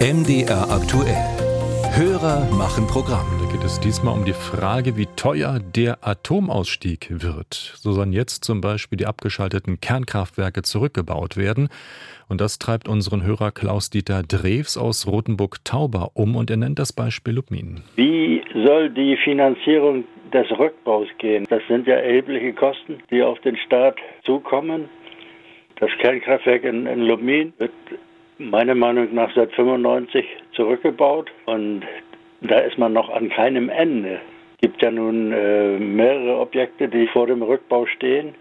MDR aktuell. Hörer machen Programm. Da geht es diesmal um die Frage, wie teuer der Atomausstieg wird. So sollen jetzt zum Beispiel die abgeschalteten Kernkraftwerke zurückgebaut werden. Und das treibt unseren Hörer Klaus-Dieter Drews aus Rothenburg-Tauber um und er nennt das Beispiel Lubmin. Wie soll die Finanzierung des Rückbaus gehen? Das sind ja erhebliche Kosten, die auf den Staat zukommen. Das Kernkraftwerk in, in Lubmin wird meiner Meinung nach seit 95 zurückgebaut und da ist man noch an keinem Ende. Es gibt ja nun äh, mehrere Objekte, die vor dem Rückbau stehen.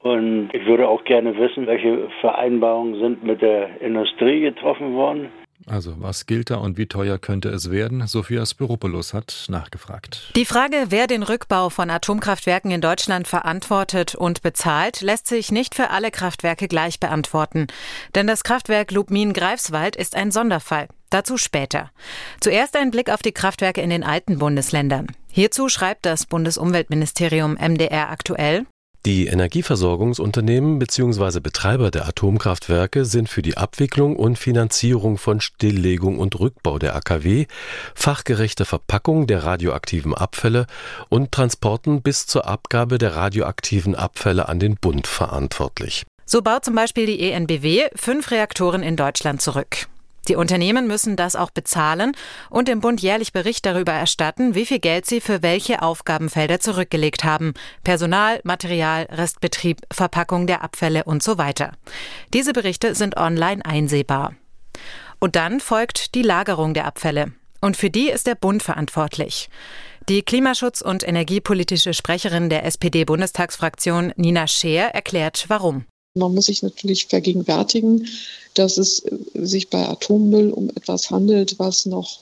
Und ich würde auch gerne wissen, welche Vereinbarungen sind mit der Industrie getroffen worden. Also, was gilt da und wie teuer könnte es werden? Sophia Spiropoulos hat nachgefragt. Die Frage, wer den Rückbau von Atomkraftwerken in Deutschland verantwortet und bezahlt, lässt sich nicht für alle Kraftwerke gleich beantworten. Denn das Kraftwerk Lubmin-Greifswald ist ein Sonderfall. Dazu später. Zuerst ein Blick auf die Kraftwerke in den alten Bundesländern. Hierzu schreibt das Bundesumweltministerium MDR aktuell, die Energieversorgungsunternehmen bzw. Betreiber der Atomkraftwerke sind für die Abwicklung und Finanzierung von Stilllegung und Rückbau der AKW, fachgerechte Verpackung der radioaktiven Abfälle und Transporten bis zur Abgabe der radioaktiven Abfälle an den Bund verantwortlich. So baut zum Beispiel die ENBW fünf Reaktoren in Deutschland zurück. Die Unternehmen müssen das auch bezahlen und dem Bund jährlich Bericht darüber erstatten, wie viel Geld sie für welche Aufgabenfelder zurückgelegt haben. Personal, Material, Restbetrieb, Verpackung der Abfälle und so weiter. Diese Berichte sind online einsehbar. Und dann folgt die Lagerung der Abfälle. Und für die ist der Bund verantwortlich. Die Klimaschutz- und energiepolitische Sprecherin der SPD-Bundestagsfraktion Nina Scheer erklärt, warum. Man muss sich natürlich vergegenwärtigen, dass es sich bei Atommüll um etwas handelt, was noch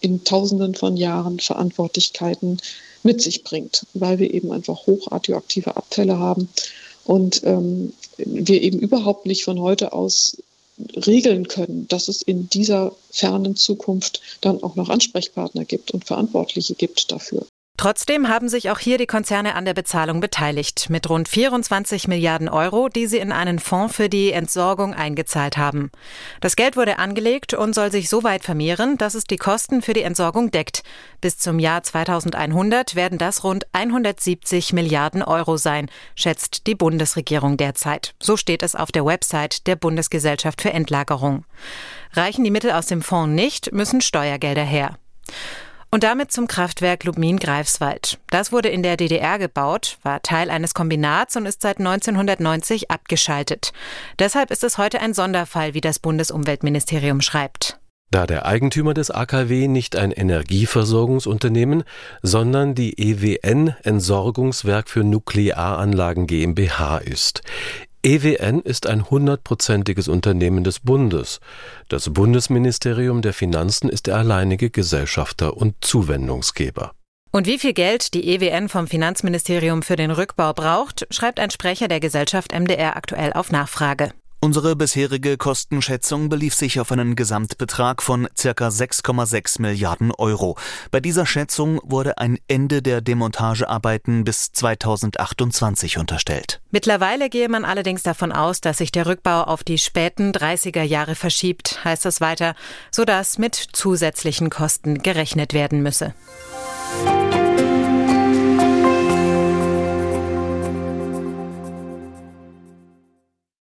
in Tausenden von Jahren Verantwortlichkeiten mit sich bringt, weil wir eben einfach hochradioaktive Abfälle haben und ähm, wir eben überhaupt nicht von heute aus regeln können, dass es in dieser fernen Zukunft dann auch noch Ansprechpartner gibt und Verantwortliche gibt dafür. Trotzdem haben sich auch hier die Konzerne an der Bezahlung beteiligt, mit rund 24 Milliarden Euro, die sie in einen Fonds für die Entsorgung eingezahlt haben. Das Geld wurde angelegt und soll sich so weit vermehren, dass es die Kosten für die Entsorgung deckt. Bis zum Jahr 2100 werden das rund 170 Milliarden Euro sein, schätzt die Bundesregierung derzeit. So steht es auf der Website der Bundesgesellschaft für Endlagerung. Reichen die Mittel aus dem Fonds nicht, müssen Steuergelder her. Und damit zum Kraftwerk Lubmin-Greifswald. Das wurde in der DDR gebaut, war Teil eines Kombinats und ist seit 1990 abgeschaltet. Deshalb ist es heute ein Sonderfall, wie das Bundesumweltministerium schreibt. Da der Eigentümer des AKW nicht ein Energieversorgungsunternehmen, sondern die EWN Entsorgungswerk für Nuklearanlagen GmbH ist. EWN ist ein hundertprozentiges Unternehmen des Bundes. Das Bundesministerium der Finanzen ist der alleinige Gesellschafter und Zuwendungsgeber. Und wie viel Geld die EWN vom Finanzministerium für den Rückbau braucht, schreibt ein Sprecher der Gesellschaft MDR aktuell auf Nachfrage. Unsere bisherige Kostenschätzung belief sich auf einen Gesamtbetrag von circa 6,6 Milliarden Euro. Bei dieser Schätzung wurde ein Ende der Demontagearbeiten bis 2028 unterstellt. Mittlerweile gehe man allerdings davon aus, dass sich der Rückbau auf die späten 30er Jahre verschiebt, heißt es weiter, sodass mit zusätzlichen Kosten gerechnet werden müsse.